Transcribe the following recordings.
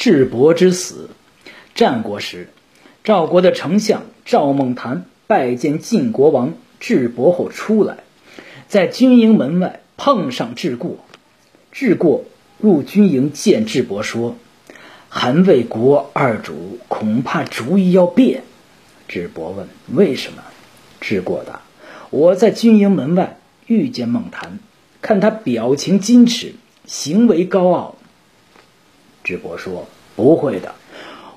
智伯之死。战国时，赵国的丞相赵孟谈拜见晋国王智伯后出来，在军营门外碰上智过。智过入军营见智伯说：“韩魏国二主恐怕主意要变。”智伯问：“为什么？”智过答：“我在军营门外遇见孟谈，看他表情矜持，行为高傲。”智伯说：“不会的，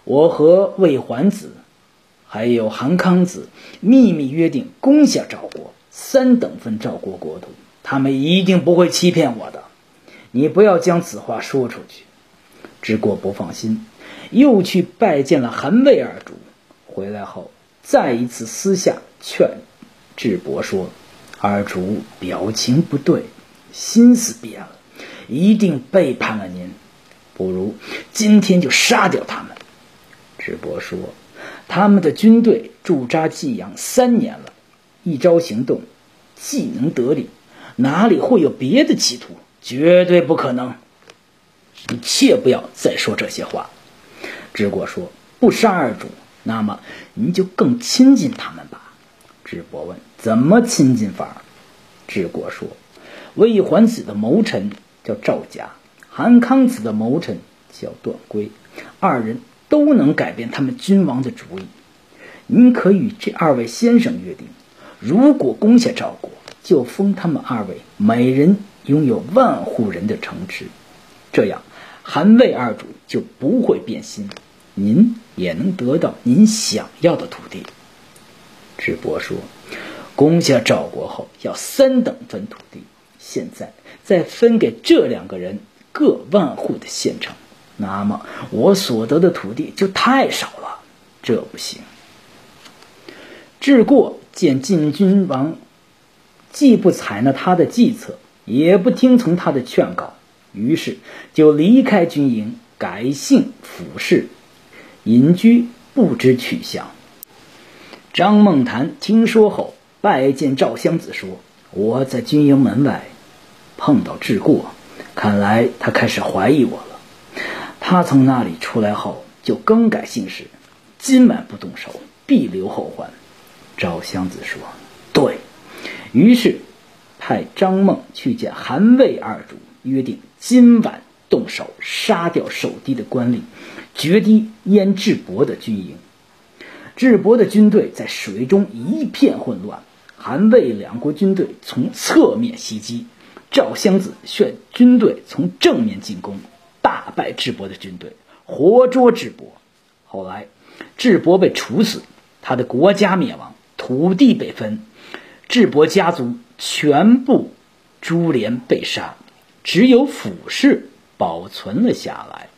我和魏桓子，还有韩康子秘密约定攻下赵国，三等分赵国国土，他们一定不会欺骗我的。你不要将此话说出去。”智过不放心，又去拜见了韩魏二主，回来后再一次私下劝智伯说：“二主表情不对，心思变了，一定背叛了您。”不如今天就杀掉他们。智伯说：“他们的军队驻扎济阳三年了，一朝行动，既能得利，哪里会有别的企图？绝对不可能。你切不要再说这些话。”智过说：“不杀二主，那么您就更亲近他们吧。”智伯问：“怎么亲近法？”智过说：“魏桓子的谋臣叫赵家。”韩康子的谋臣叫段圭，二人都能改变他们君王的主意。您可与这二位先生约定，如果攻下赵国，就封他们二位每人拥有万户人的城池，这样韩魏二主就不会变心，您也能得到您想要的土地。智伯说：“攻下赵国后要三等分土地，现在再分给这两个人。”各万户的县城，那么我所得的土地就太少了，这不行。智过见晋君王既不采纳他的计策，也不听从他的劝告，于是就离开军营，改姓府氏，隐居不知去向。张梦谈听说后，拜见赵襄子说：“我在军营门外碰到智过。”看来他开始怀疑我了。他从那里出来后就更改姓氏，今晚不动手，必留后患。赵襄子说：“对。”于是派张孟去见韩魏二主，约定今晚动手，杀掉守堤的官吏，决堤淹智伯的军营。智伯的军队在水中一片混乱，韩魏两国军队从侧面袭击。赵襄子率军队从正面进攻，大败智伯的军队，活捉智伯。后来，智伯被处死，他的国家灭亡，土地被分，智伯家族全部株连被杀，只有府氏保存了下来。